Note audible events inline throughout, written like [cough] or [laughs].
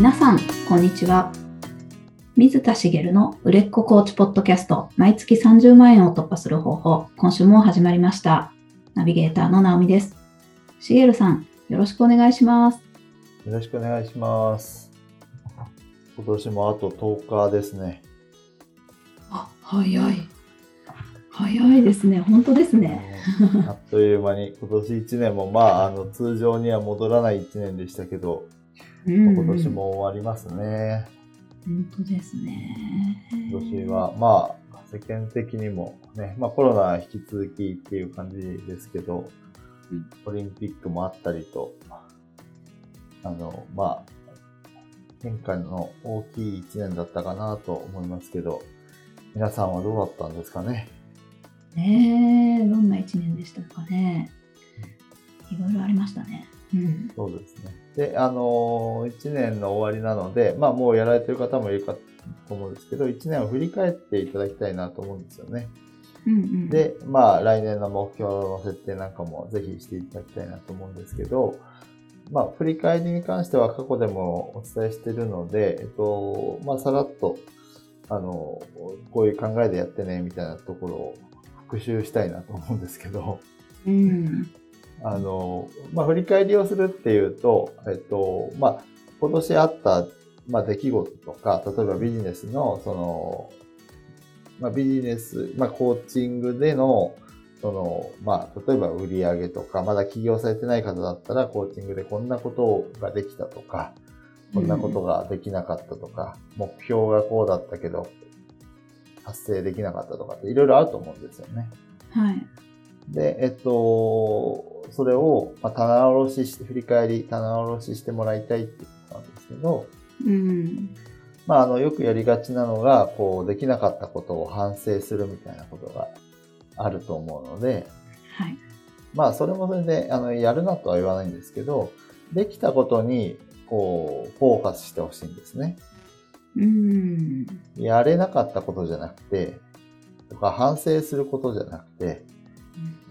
皆さん、こんにちは。水田茂の売れっ子コーチポッドキャスト、毎月30万円を突破する方法、今週も始まりました。ナビゲーターの直美です。茂さん、よろしくお願いします。よろしくお願いします。今年もあと10日ですね。あ、早い。早いですね。本当ですね。あっという間に今年1年もまああの通常には戻らない1年でしたけど、うん今年。も終わりますね。本当ですね。今年はまあ世間的にもね、まあコロナは引き続きっていう感じですけど、うんオリンピックもあったりと、あのまあ変化の大きい1年だったかなと思いますけど、皆さんはどうだったんですかね？ねえ、どんな一年でしたかね。いろいろありましたね。うん。そうですね。で、あのー、1年の終わりなので、まあもうやられてる方もいるかと思うんですけど、1年を振り返っていただきたいなと思うんですよね。うんうん、で、まあ来年の目標の設定なんかもぜひしていただきたいなと思うんですけど、まあ振り返りに関しては過去でもお伝えしているので、えっと、まあさらっと、あの、こういう考えでやってね、みたいなところを復習したいなと思うんですけど、うん。あの、まあ、振り返りをするっていうと、えっと、まあ、今年あった、まあ、出来事とか、例えばビジネスの、その、まあ、ビジネス、まあ、コーチングでの、その、まあ、例えば売り上げとか、まだ起業されてない方だったら、コーチングでこんなことができたとか、こんなことができなかったとか、目標がこうだったけど、達成できなかったとかっていろいろあると思うんですよね。はい。で、えっと、それを、まあ、棚卸しして、振り返り、棚卸ししてもらいたいっていうことなんですけど、うん。まあ、あの、よくやりがちなのが、こう、できなかったことを反省するみたいなことがあると思うので、はい。まあ、それもそれで、あの、やるなとは言わないんですけど、できたことに、こう、フォーカスしてほしいんですね。うん。やれなかったことじゃなくて、とか反省することじゃなくて、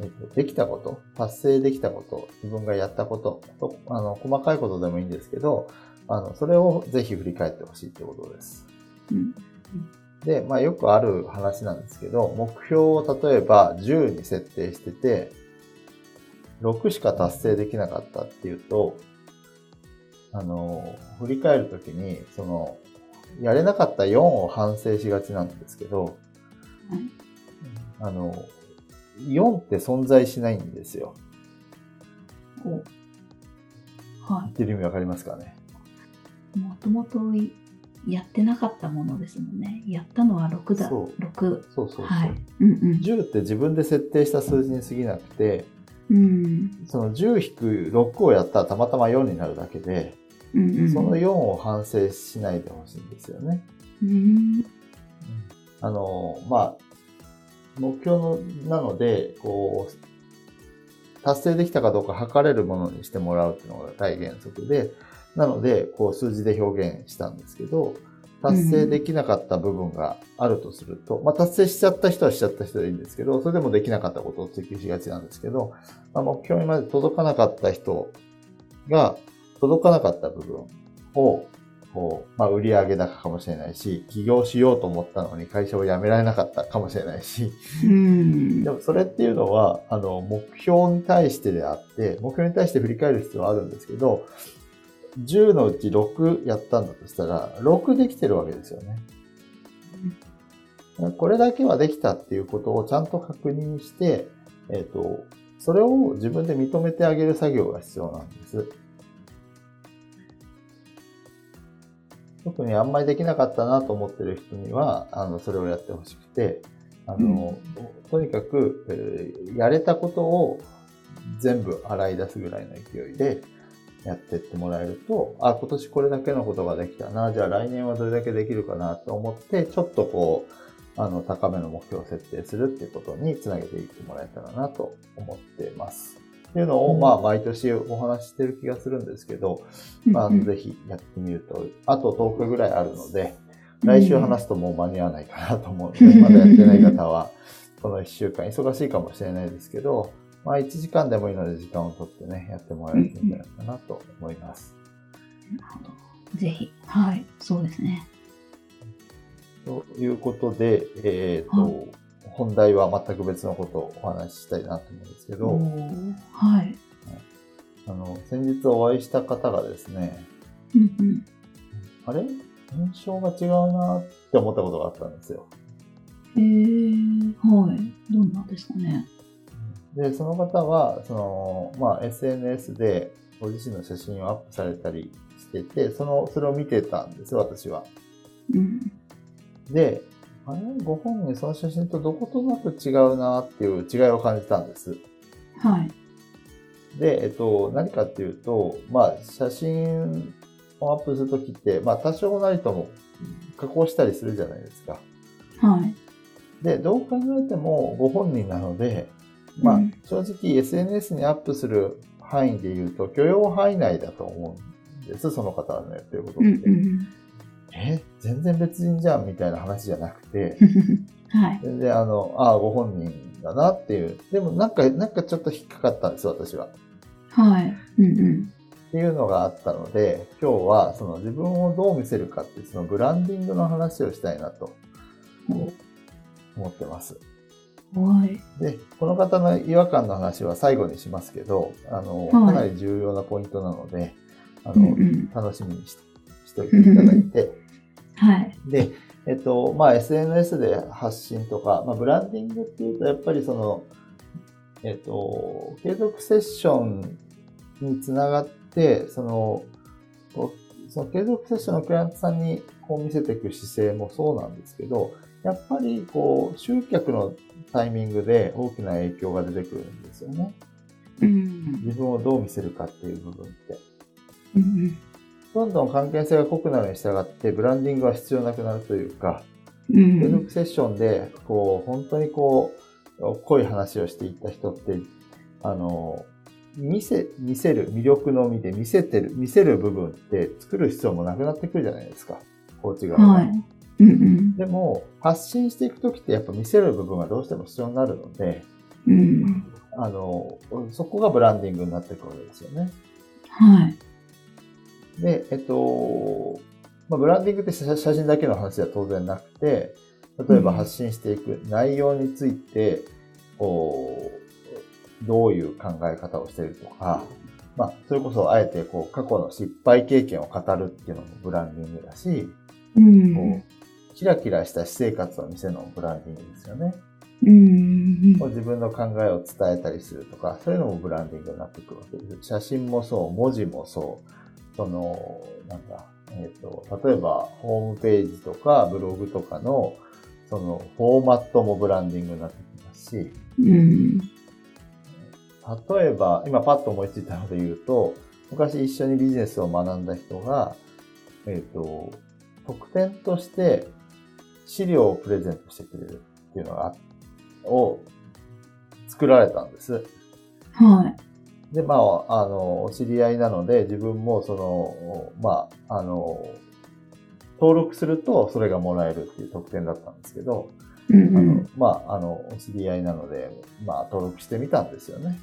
えっとできたこと、達成できたこと、自分がやったことと、あの、細かいことでもいいんですけど、あの、それをぜひ振り返ってほしいってことです。うん。で、まあよくある話なんですけど、目標を例えば10に設定してて、6しか達成できなかったっていうと、あの、振り返るときに、その、やれなかった4を反省しがちなんですけど、はいあの、4って存在しないんですよ。おは言ってる意味わかりますかね？い。もともといやってなかったものですもんね。やったのは6だ。そう6。そうそうそう。はい。うんうん。10って自分で設定した数字に過ぎなくて、うん。その10引く6をやったらたまたま4になるだけで、うんうん。その4を反省しないでほしいんですよね。うん。あの、まあ、目標のなので、こう、達成できたかどうか測れるものにしてもらうっていうのが大原則で、なので、こう数字で表現したんですけど、達成できなかった部分があるとすると、まあ達成しちゃった人はしちゃった人でいいんですけど、それでもできなかったことを追求しがちなんですけど、まあ、目標にまで届かなかった人が、届かなかった部分を、こう、まあ売上高かもしれないし、起業しようと思ったのに会社を辞められなかったかもしれないし、うんで。もそれっていうのは、あの、目標に対してであって、目標に対して振り返る必要はあるんですけど、10のうち6やったんだとしたら、6できてるわけですよね。これだけはできたっていうことをちゃんと確認して、えっ、と、それを自分で認めてあげる作業が必要なんです。特にあんまりできなかったなと思ってる人には、あの、それをやってほしくて、あの、とにかく、えーやれたことを全部洗い出すぐらいの勢いでやってってもらえると、あ、今年これだけのことができたな、じゃあ来年はどれだけできるかなと思って、ちょっとこう、あの、高めの目標を設定するっていうことにつなげていってもらえたらなと思っています。っていうのを、うんまあ、毎年お話ししてる気がするんですけど、まあ、ぜひやってみると、あと10日ぐらいあるので、来週話すともう間に合わないかなと思うので、[laughs] まだやってない方は、この1週間忙しいかもしれないですけど、まあ1時間でもいいので時間を取ってね、やってもらえるといいんじゃないかなと思います。なるほどぜひ。はい。そうですね。ということで、えっ、と、はい本題は全く別のことをお話ししたいなと思うんですけおど、ーはい。あの、先日お会いした方がですね、うんうん。あれ？印象が違うなって思ったことがあったんですよ。えー、はい。どんなんですかね？で、その方は、その、まあ、SNS でご自身の写真をアップされたりしてて、その、それを見てたんです、私は。うん。で、あれ？ご本人その写真とどことなく違うなっていう違いを感じたんです。はい。で、えっと、何かっていうと、まあ、写真をアップするときって、まあ、多少なりとも加工したりするじゃないですか。はい。で、どう考えてもご本人なので、まあうん、正直 SNS にアップする範囲で言うと許容範囲内だと思うんです、その方のやってることって。うんうん。え、全然別人じゃんみたいな話じゃなくて、[laughs] はい。全然あの、ああ、ご本人だなっていう。でもなんか、なんかちょっと引っかかったんです、私は。はい。うんうん。っていうのがあったので、今日はその自分をどう見せるかっていう、そのブランディングの話をしたいなと思ってます。はい。で、この方の違和感の話は最後にしますけど、あの、はいかなり重要なポイントなので、あの、うんうん。楽しみにししておいていただいて、[laughs] はい。で、えっと、まあ、SNS で発信とか、まあ、ブランディングっていうと、やっぱりその、えっと、継続セッションにつながって、その、その継続セッションのクライアントさんにこう見せていく姿勢もそうなんですけど、やっぱりこう、集客のタイミングで大きな影響が出てくるんですよね。うん。自分をどう見せるかっていう部分って。うんどんどん関係性が濃くなるに従って、ブランディングは必要なくなるというか、うん。継続セッションで、こう、本当にこう、濃い話をしていった人って、あの、見せ、見せる、魅力のみで見せてる、見せる部分って作る必要もなくなってくるじゃないですか。コーチ側が。はい。うんうん。でも、発信していくときってやっぱ見せる部分がどうしても必要になるので、うん。あの、そこがブランディングになってくるわけですよね。はい。で、えっと、まあ、ブランディングって写写真だけの話では当然なくて、例えば発信していく内容について、こう、どういう考え方をしているとか、まあ、それこそあえてこう過去の失敗経験を語るっていうのもブランディングだし、うん。こうキラキラした私生活を見せるのもブランディングですよね。うん。こう自分の考えを伝えたりするとか、そういうのもブランディングになってくるわけです。写真もそう、文字もそう、その、なんだ、えっ、と、例えば、ホームページとかブログとかの、その、フォーマットもブランディングになってきますし、うん。例えば、今パッと思いついたので言うと、昔一緒にビジネスを学んだ人が、えっ、と、特典として資料をプレゼントしてくれるっていうのが、を作られたんです。はい。で、まあ、あの、お知り合いなので、自分もその、まあ、あの、登録するとそれがもらえるっていう特典だったんですけど、うんあのうん。まあ、あの、お知り合いなので、まあ、登録してみたんですよね。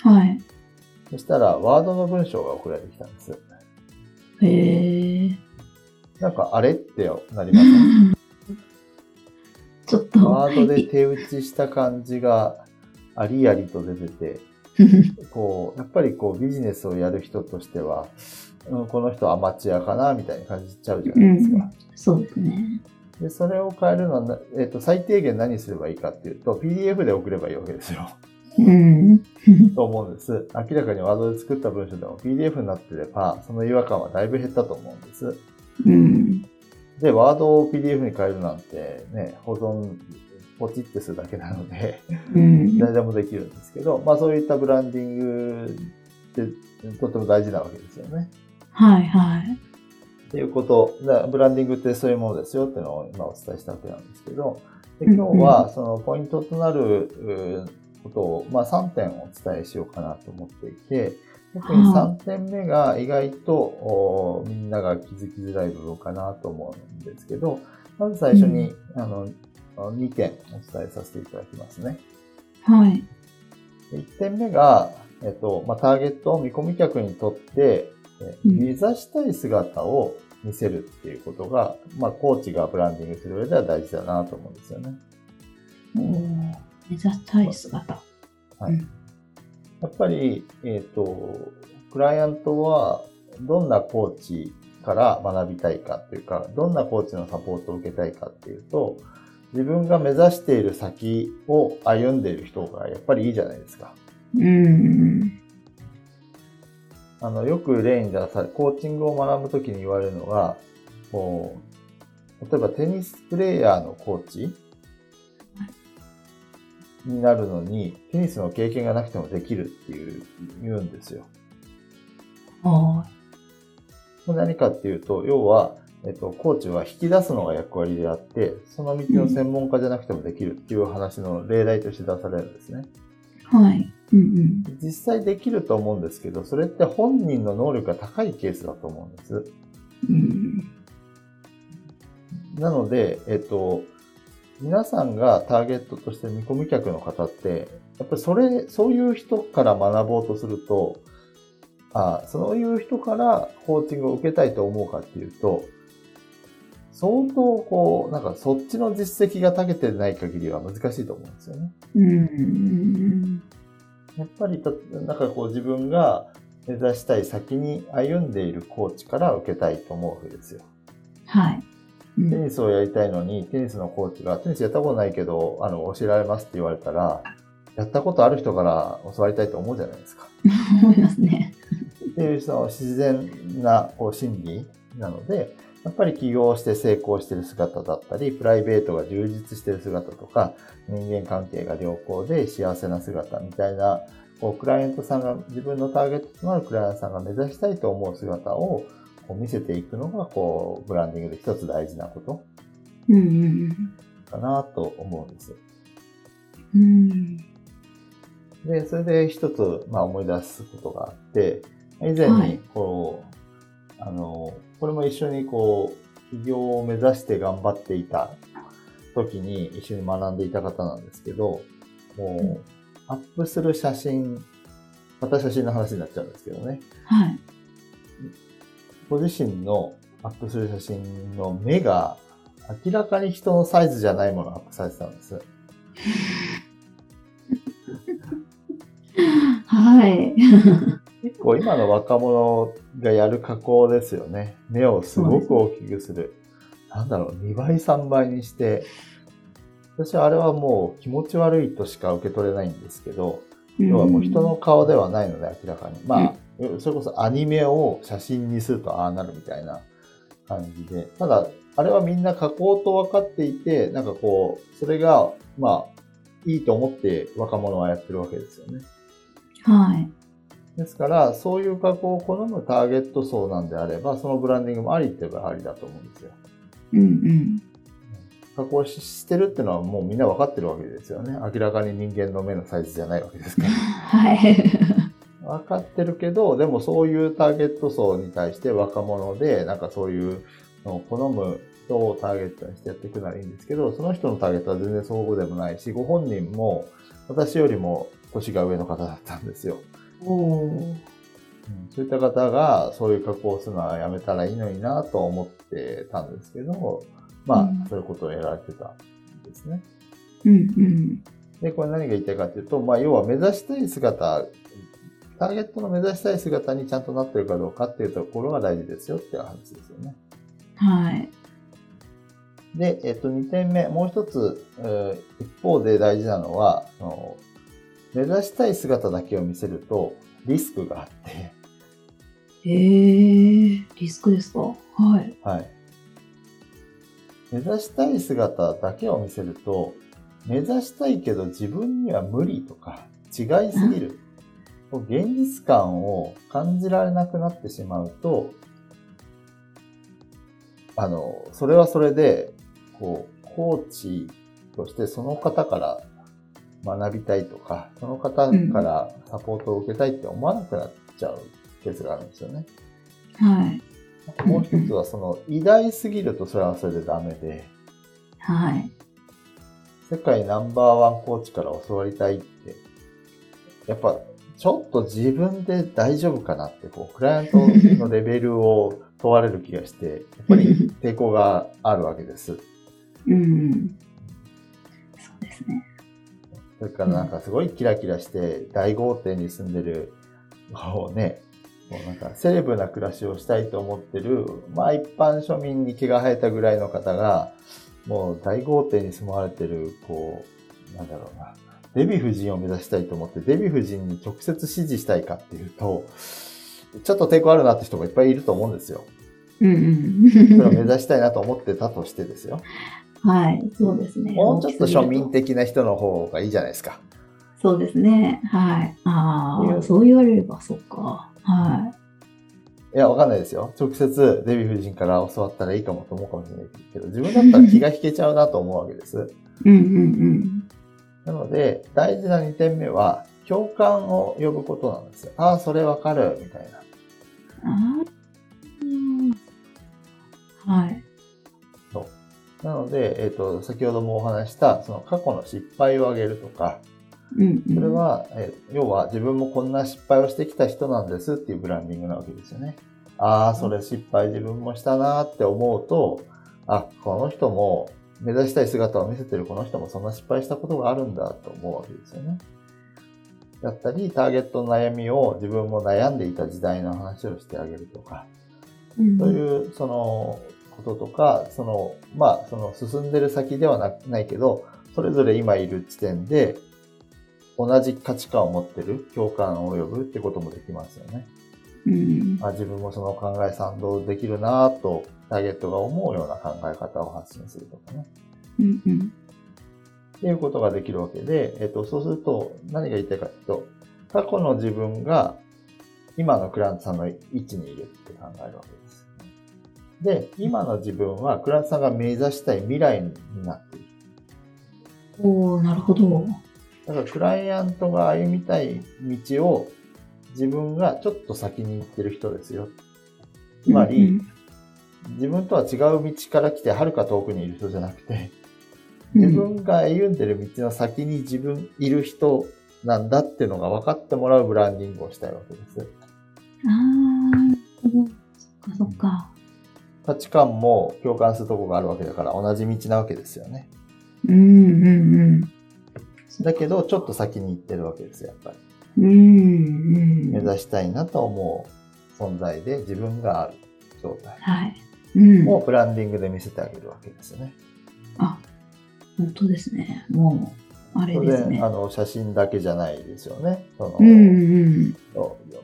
はい。そしたら、ワードの文章が送られてきたんです。へえ。なんか、あれってなりません [laughs] ちょっと。ワードで手打ちした感じがありありと出てて、[laughs] こう、やっぱりこうビジネスをやる人としては、うん、この人アマチュアかなみたいに感じちゃうじゃないですか。そうですね。で、それを変えるのはな、えっ、と、最低限何すればいいかっていうと、PDF で送ればいいわけですよ。うん。と思うんです。明らかにワードで作った文章でも PDF になってれば、その違和感はだいぶ減ったと思うんです。うん。で、ワードを PDF に変えるなんてね、保存、ポチってするだけなので、うん。誰でもできるんですけど、まあそういったブランディングってとても大事なわけですよね。はいはい。っていうこと、だブランディングってそういうものですよっていうのを今お伝えしたわけなんですけど、で今日はそのポイントとなるうことを、まあ3点お伝えしようかなと思っていて、特に3点目が意外とおみんなが気づきづらい部分かなと思うんですけど、まず最初に、あの2点お伝えさせていただきますね。はい。1点目が、えっと、まあ、ターゲット、見込み客にとって、でうん目指したい姿を見せるっていうことが、まあ、コーチがブランディングする上では大事だなと思うんですよね。おー目指したい姿。はいうんやっぱり、えっ、と、クライアントはどんなコーチから学びたいかっていうか、どんなコーチのサポートを受けたいかっていうと、自分が目指している先を歩んでいる人がやっぱりいいじゃないですか。うん。あの、よく例に出され、コーチングを学ぶときに言われるのが、こう、例えばテニスプレーヤーのコーチになるのに、テニスの経験がなくてもできるっていう、言うんですよ。はこれ何かっていうと、要は、えっと、コーチは引き出すのが役割であって、その道の専門家じゃなくてもできるっていう話の例題として出されるんですね。い。はい。うんうん。実際できると思うんですけど、それって本人の能力が高いケースだと思うんです。うん。なので、えっと、皆さんがターゲットとして見込み客の方って、やっぱりそれ、そういう人から学ぼうとすると、あそういう人からコーチングを受けたいと思うかっていうと、相当こう、なんかそっちの実績が長けてない限りは難しいと思うんですよね。うん。やっぱりた、なんかこう自分が目指したい先に歩んでいるコーチから受けたいと思うわけですよ。はい。うんテニスをやりたいのに、テニスのコーチが、テニスやったことないけど、あの、教えられますって言われたら、やったことある人から教わりたいと思うじゃないですか。[laughs] 思いますね。っていう、その自然な、こう、心理なので、やっぱり起業して成功してる姿だったり、プライベートが充実してる姿とか、人間関係が良好で幸せな姿みたいな、こう、クライアントさんが、自分のターゲットとなるクライアントさんが目指したいと思う姿を、こう見せていくのが、こう、ブランディングで一つ大事なことうんうんかなと思うんです。うん。で、それで一つ、まあ、思い出すことがあって、以前にはい、こう、あの、これも一緒にこう、起業を目指して頑張っていた時に一緒に学んでいた方なんですけど、もう、アップする写真、また写真の話になっちゃうんですけどね、はい。ご自身のアップする写真の目が明らかに人のサイズじゃないものをアップされてたんです。[laughs] はい。結構今の若者がやる加工ですよね。目をすごく大きくする。なんだろう、2倍、3倍にして。私はあれはもう気持ち悪いとしか受け取れないんですけど、要はもう人の顔ではないので明らかに。まあ、それこそアニメを写真にするとああなるみたいな感じで。ただ、あれはみんな加工と分かっていて、なんかこう、それが、まあ、いいと思って若者はやってるわけですよね。はい。ですから、そういう加工を好むターゲット層なんであれば、そのブランディングもありって言えばありだと思うんですよ。うんうん。加工ししてるってのはもうみんな分かってるわけですよね。明らかに人間の目のサイズじゃないわけですから。はい。分かってるけど、でもそういうターゲット層に対して若者で、なんかそういうのを好む人をターゲットにしてやっていくならいいんですけど、その人のターゲットは全然そうでもないし、ご本人も私よりも年が上の方だったんですよ。おーうんそういった方がそういう加工をするのはやめたらいいのになと思ってたんですけど、まあうん、そういうことをやられてたんですね。うんうん。で、これ何が言いたいかというと、まあ、要は目指したい姿、ターゲットの目指したい姿にちゃんとなってるかどうかっていうところが大事ですよっていう話ですよね。はい。で、えっと、2点目、もう一つ、えー一方で大事なのは、その目指したい姿だけを見せるとリスクがあって、えー、リスクですか？はい。はい。目指したい姿だけを見せると、目指したいけど自分には無理とか違いすぎる。現実感を感じられなくなってしまうと、あの、それはそれで、こう、コーチとしてその方から学びたいとか、その方からサポートを受けたいって思わなくなっちゃうケースがあるんですよね。はい。もう一つはその偉大すぎるとそれはそれでダメで、はい。世界ナンバーワンコーチから教わりたいって、やっぱちょっと自分で大丈夫かなって、こう、クライアントのレベルを問われる気がして、やっぱり抵抗があるわけです。[laughs] うん。そうですね。それからなんかすごいキラキラして大豪邸に住んでる、こうね、こうなんかセレブな暮らしをしたいと思ってる、まあ一般庶民に毛が生えたぐらいの方が、もう大豪邸に住まわれてる、こう、なんだろうな、デヴィ夫人を目指したいと思って、デヴィ夫人に直接指示したいかっていうと、ちょっと抵抗あるなって人もいっぱいいると思うんですよ。うんそれを目うん。指したいなと思ってたとしてですよ。はい、そうですね。もうちょっと庶民的な人の方がいいじゃないですか。とそうですね。はい。ああ、いうそう言われればそうか。はいや、わかんないですよ。直接デヴィ夫人から教わったらいいかもと思うかもしれないけど、自分だったら気が引けちゃうなと思うわけです。い。うんうんなので、大事な2点目は、共感を呼ぶことなんですよ。ああ、それわかる、みたいな。うん。ああ。はい。なので、えっ、と、先ほどもお話した、その過去の失敗を挙げるとか、うんうん。それは、えー要は自分もこんな失敗をしてきた人なんですっていうブランディングなわけですよね。ああ、それ失敗自分もしたなーって思うと、あ、この人も目指したい姿を見せてるこの人もそんな失敗したことがあるんだと思うわけですよね。だったり、ターゲットの悩みを自分も悩んでいた時代の話をしてあげるとか、うんという、その、こととか、その、まあ、その進んでる先ではなないけど、それぞれ今いる地点で、同じ価値観を持ってる、共感を呼ぶってこともできますよね。うん。あ自分もその考え賛同できるなぁと、ターゲットが思うような考え方を発信するとかね。うんうん。っていうことができるわけで、えっと、そうすると何が言いたいかというと、過去の自分が今のクラントさんの位置にいるって考えるわけです。で、今の自分はクライアントさんが目指したい未来になっている。おー、なるほど。だからクライアントが歩みたい道を自分がちょっと先に行ってる人ですよ。つまり、うん自分とは違う道から来てはるか遠くにいる人じゃなくて、うん自分が歩んでる道の先に自分いる人なんだっていうのが分かってもらうブランディングをしたいわけです。ああ。そっかそっか。価値観も共感するところがあるわけだから同じ道なわけですよね。うんうんうん。だけど、ちょっと先に行ってるわけですよ、やっぱり。うんうん。目指したいなと思う存在で自分がある状態はい。うん。をブランディングで見せてあげるわけですよね。あ、本当ですね。もう、あれ当ですね然、あ。の、写真だけじゃないですよね。その、うんうん。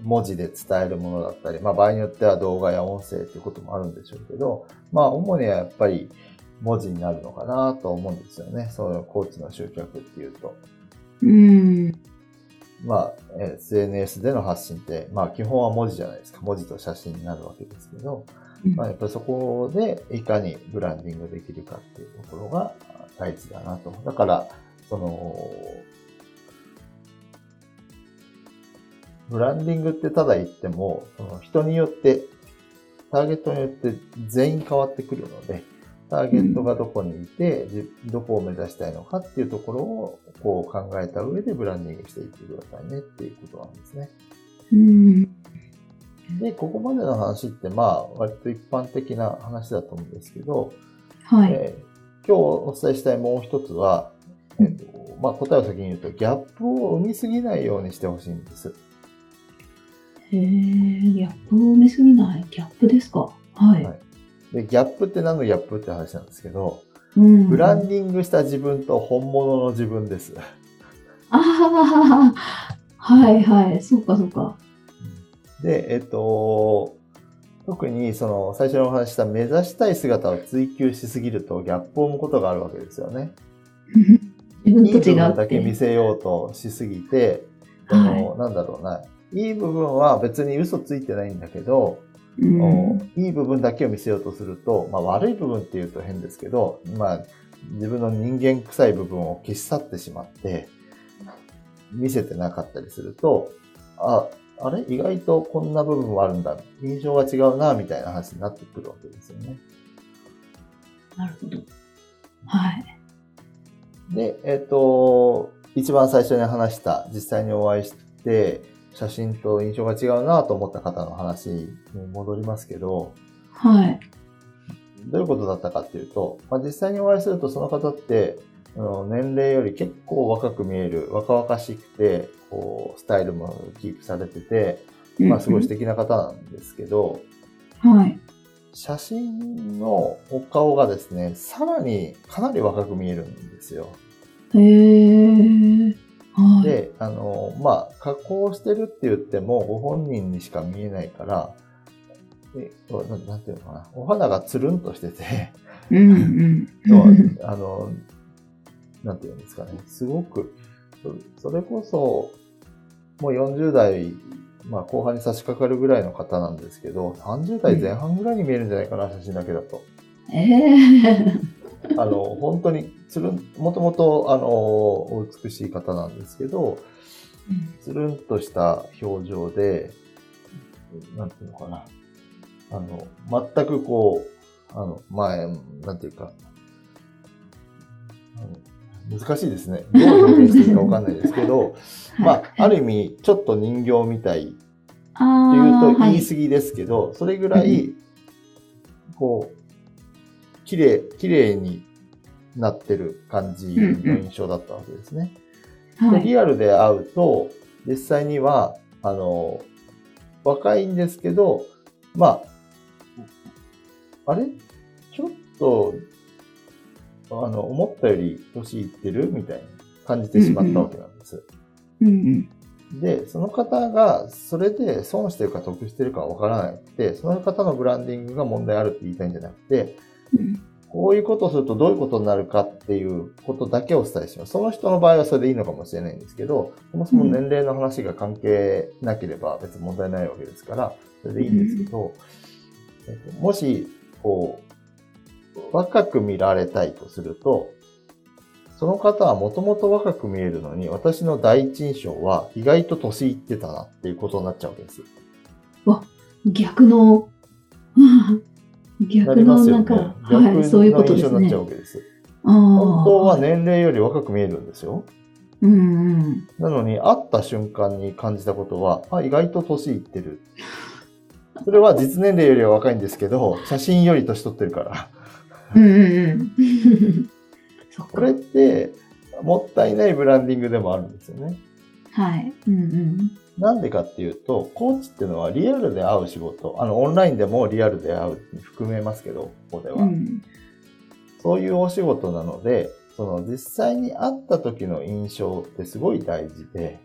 文字で伝えるものだったり、まあ場合によっては動画や音声っていうこともあるんでしょうけど、まあ主にはやっぱり文字になるのかなと思うんですよね。そういうコーチの集客っていうと。うん。まあ、え SNS での発信って、まあ基本は文字じゃないですか。文字と写真になるわけですけど、まあやっぱりそこでいかにブランディングできるかっていうところが大事だなと。だから、その、ブランディングってただ言っても、その人によって、ターゲットによって全員変わってくるので、ターゲットがどこにいて、じどこを目指したいのかっていうところをこう考えた上でブランディングしていってくださいねっていうことなんですね。うん。で、ここまでの話ってまあ割と一般的な話だと思うんですけど、はい。えー今日お伝えしたいもう一つは、えっとまあ、答えを先に言うと、ギャップを生みすぎないようにしてほしいんです。へえ、ギャップを埋めすぎない？ギャップですか？はい。はいで、ギャップって何のギャップって話なんですけど、うん。ブランディングした自分と本物の自分です。ああ、はいはい。そうかそうか。で、えっと、特にその最初にお話しした目指したい姿を追求しすぎるとギャップを生むことがあるわけですよね。[laughs] いい部。分だけ見せようとしすぎて、そのなんだろうな、いい部分は別に嘘ついてないんだけど、うん。いい部分だけを見せようとすると、まあ悪い部分って言うと変ですけど、まあ自分の人間臭い部分を消し去ってしまって、見せてなかったりすると、あ、あれ？意外とこんな部分もあるんだ。印象が違うな、みたいな話になってくるわけですよね。なるほど。はい。で、えっ、と、一番最初に話した、実際にお会いして、写真と印象が違うなと思った方の話に戻りますけど、はい。どういうことだったかっていうと、まあ、実際にお会いするとその方って、年齢より結構若く見える、若々しくて、こう、スタイルもキープされてて、まあすごい素敵な方なんですけど、はい。写真のお顔がですね、さらにかなり若く見えるんですよ。へえ。はい。で、あの、まあ、加工してるって言っても、ご本人にしか見えないから、えななんていうのかな、お肌がつるんとしてて、うんうん。[laughs] あの、なんていうんですかね、すごく、そそれこそ、もう40代、まあ後半に差し掛かるぐらいの方なんですけど、30代前半ぐらいに見えるんじゃないかな、写真だけだと。ええ。[laughs] あの、本当につるん、もともと、あの、お美しい方なんですけど、つるんとした表情で、なんていうのかな。あの、全くこう、あの、前、なんていうか、難しいですね。どう表現していいかわかんないですけど、[laughs] まあ、ある意味、ちょっと人形みたいってあいうとあ、言い過ぎですけど、それぐらい、こう、綺麗、綺麗になってる感じの印象だったわけですね。で、はい。リアルで会うと、実際には、あの、若いんですけど、まあ、あれ？ちょっと、あの、思ったより年いってるみたいに感じてしまったわけなんです。うんうん。で、その方が、それで損してるか得してるかわからなくて、その方のブランディングが問題あるって言いたいんじゃなくて、うんこういうことをするとどういうことになるかっていうことだけお伝えします。その人の場合はそれでいいのかもしれないんですけど、そもそも年齢の話が関係なければ別に問題ないわけですから、それでいいんですけど、えっともし、こう、若く見られたいとすると、その方はもともと若く見えるのに、私の第一印象は意外と年いってたなっていうことになっちゃうわけです。逆の、[laughs] 逆のなんか、。逆はい、そういうのことですね印象になっちゃう。わけです。本本当は。年齢より若く見えるんですよ。うんうん。なのに、会った瞬間に感じたことは、あ、意外と年いってる。それは実年齢よりは若いんですけど、写真より年取ってるから。うんうんうん。[laughs] これって、もったいないブランディングでもあるんですよね。はい。うんうん。なんでか。っていうと、コーチっていうのはリアルで会う仕事、あの、オンラインでもリアルで会うに含めますけど、ここでは。うんそういうお仕事なので、その実際に会った時の印象ってすごい大事で、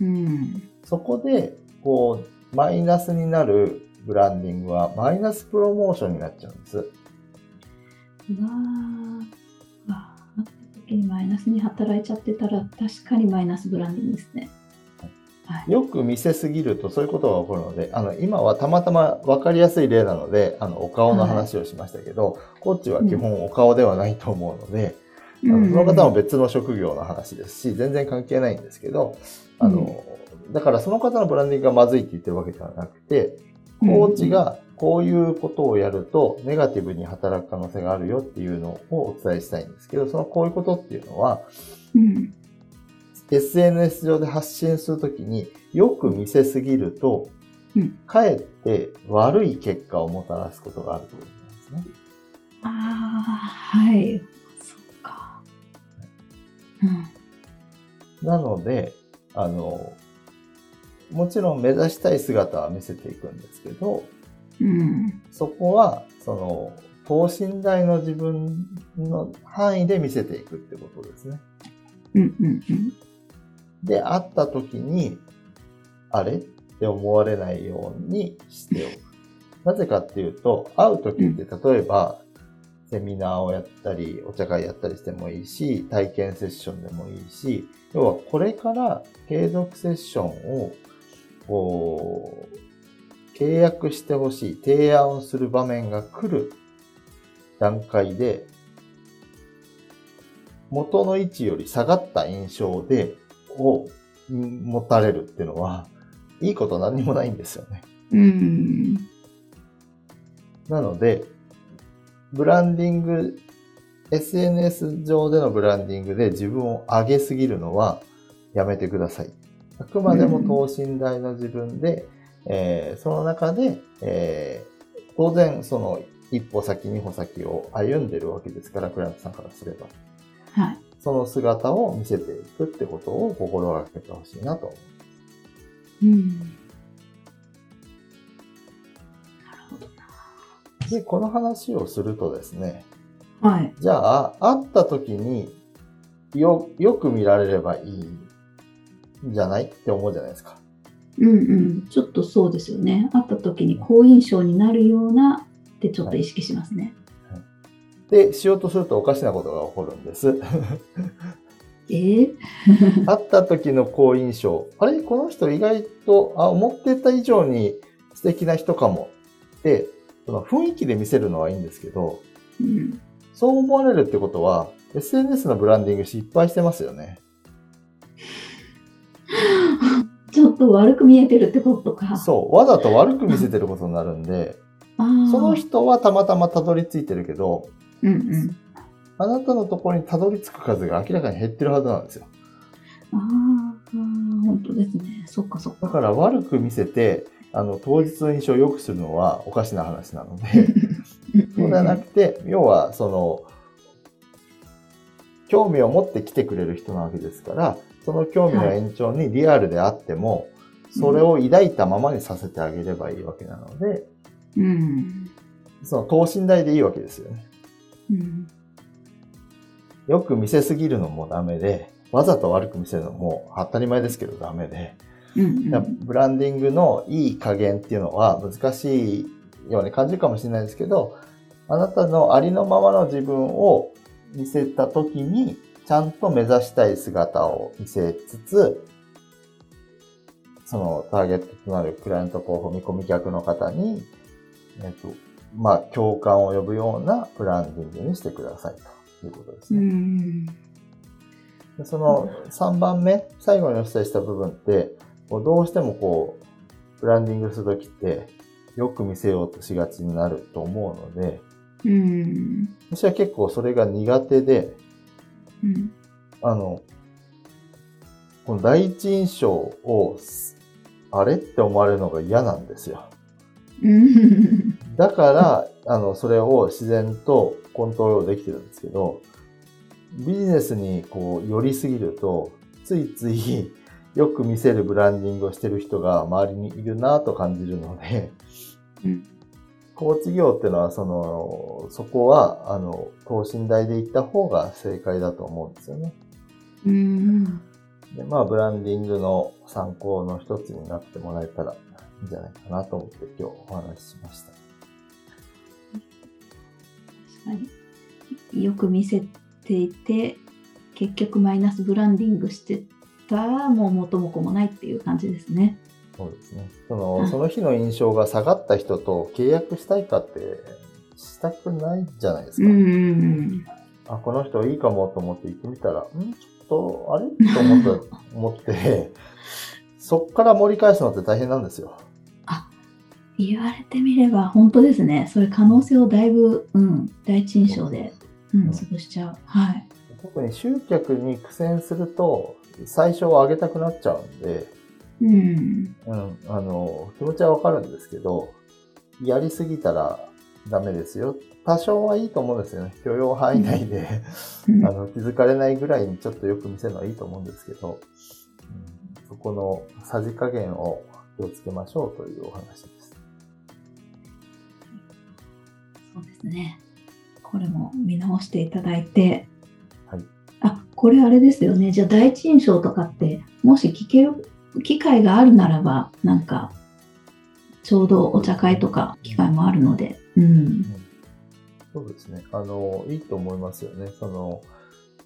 うん。そこで、こう、マイナスになるブランディングはマイナスプロモーションになっちゃうんです。うわーわー会った時にマイナスに働いちゃってたら確かにマイナスブランディングですね。はい。よく見せすぎるとそういうことが起こるので、あの、今はたまたま分かりやすい例なので、あの、お顔の話をしましたけど、コーチは基本お顔ではないと思うので、あのその方も別の職業の話ですし、全然関係ないんですけど、あの、だからその方のブランディングがまずいって言ってるわけではなくて、コーチがこういうことをやるとネガティブに働く可能性があるよっていうのをお伝えしたいんですけど、そのこういうことっていうのは、うん。SNS 上で発信するときによく見せすぎると、うんかえって悪い結果をもたらすことがあるということなんですね。ああ、はい。そっか。うん。なので、あの、もちろん目指したい姿は見せていくんですけど、うん。そこは、その、等身大の自分の範囲で見せていくってことですね。うんうんうん。で、会った時に、あれ？って思われないようにしておく。なぜかっていうと、会う時って例えば、セミナーをやったり、お茶会やったりしてもいいし、体験セッションでもいいし、要はこれから継続セッションを、こう、契約してほしい、提案をする場面が来る段階で、元の位置より下がった印象で、を持たれるっていうのは、いいこと何にもないんですよね。うん。なので、ブランディング、SNS 上でのブランディングで自分を上げすぎるのはやめてください。あくまでも等身大の自分で、えーその中で、えー当然、その、一歩先、二歩先を歩んでるわけですから、クライアントさんからすれば。はい。その姿を見せていくってことを心がけてほしいなと思う。うん。なるほどで、この話をするとですね、な。はい。じゃあ、会った時によ、よく見られればいいんじゃないって思うじゃないですか。うんうん。ちょっとそうですよね。会った時に好印象になるようなってちょっと意識しますね。で、しようとするとおかしなことが起こるんです。え？ー、[laughs] 会った時の好印象。あれ？この人意外と、あ、思ってた以上に素敵な人かも。で、その雰囲気で見せるのはいいんですけど、うん。そう思われるってことは、SNS のブランディング失敗してますよね。[laughs] ちょっと悪く見えてるってことか。そう。わざと悪く見せてることになるんで、その人はたまたまたどり着いてるけど、うんうん。あなたのところにたどり着く数が明らかに減ってるはずなんですよ。あーあー、本当ですね。そっかそっか。だから悪く見せて、あの、当日の印象を良くするのはおかしな話なので、そうではなくて、要は、その、興味を持って来てくれる人なわけですから、その興味の延長にリアルであっても、それを抱いたままにさせてあげればいいわけなので、うん。その等身大でいいわけですよね。うん。よく見せすぎるのもダメで、わざと悪く見せるのも当たり前ですけどダメで、うんやっぱブランディングのいい加減っていうのは難しいように感じるかもしれないですけど、あなたのありのままの自分を見せたときに、ちゃんと目指したい姿を見せつつ、そのターゲットとなるクライアント候補見込み客の方に、えっと、まあ、共感を呼ぶようなブランディングにしてくださいということですうね。その3番目、最後にお伝えした部分って、どうしてもこう、ブランディングするときって、よく見せようとしがちになると思うので、うん。私は結構それが苦手で、うん。あの、この第一印象を、あれって思われるのが嫌なんですよ。うん。だから、あの、それを自然とコントロールできてるんですけど、ビジネスにこう寄りすぎると、ついついよく見せるブランディングをしてる人が周りにいるなと感じるので、うん高知業っていうのは、その、そこは、あの、等身大で行った方が正解だと思うんですよね。うん。で、まあ、ブランディングの参考の一つになってもらえたらいいんじゃないかなと思って今日お話ししました。確かに。よく見せていて、結局マイナスブランディングしてたら、もう元も子もないっていう感じですね。そうですね。その、は [laughs] いその日の印象が下がった人と契約したいかって、したくないじゃないですか。うんうんあ、この人いいかもと思って行ってみたら、んちょっと、あれ？と思った、[laughs] 思って、そっから盛り返すのって大変なんですよ。言われてみれば本当ですね。それ可能性をだいぶ、うん、第一印象で、うん、潰しちゃう。はい。特に集客に苦戦すると、最初は上げたくなっちゃうんで、うん。うん、あの、気持ちはわかるんですけど、やりすぎたらダメですよ。多少はいいと思うんですよね。許容範囲内で、うんあの、気づかれないぐらいにちょっとよく見せるのはいいと思うんですけど、うんそこのさじ加減を気をつけましょうというお話です。そうですね。これも見直していただいて。はいあ、これあれですよね。じゃあ第一印象とかって、もし聞ける機会があるならば、なんか、ちょうどお茶会とか機会もあるので、うん。そうですね。あの、いいと思いますよね。その、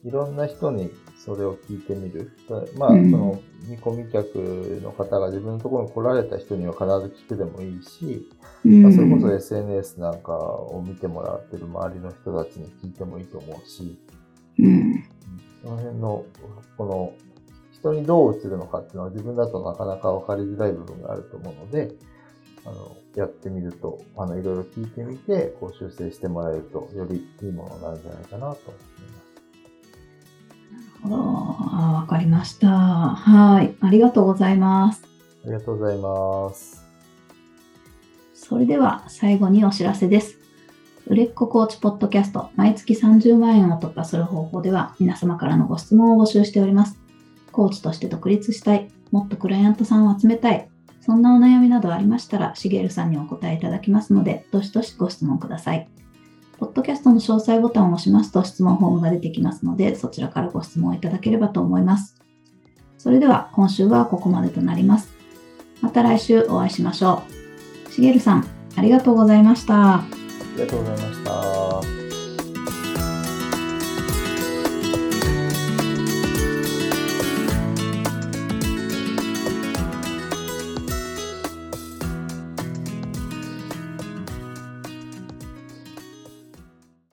いろんな人にそれを聞いてみる。まあ、うんその、見込み客の方が自分のところに来られた人には必ず聞くでもいいし、うんまあ、それこそ SNS なんかを見てもらってる周りの人たちに聞いてもいいと思うし、うん。その辺の、この、人にどう映るのかっていうのは自分だとなかなか分かりづらい部分があると思うので、あの、やってみると、あの、いろいろ聞いてみて、こう修正してもらえると、よりいいものになるんじゃないかなと思います。なるほど。あわかりました。はい。ありがとうございます。ありがとうございます。それでは最後にお知らせです。売れっ子コーチポッドキャスト、毎月30万円を突破する方法では、皆様からのご質問を募集しております。コーチとして独立したい、もっとクライアントさんを集めたい、そんなお悩みなどありましたら、しげるさんにお答えいただきますので、どしどしご質問ください。ポッドキャストの詳細ボタンを押しますと質問フォームが出てきますので、そちらからご質問いただければと思います。それでは今週はここまでとなります。また来週お会いしましょう。しげるさん、ありがとうございました。ありがとうございました。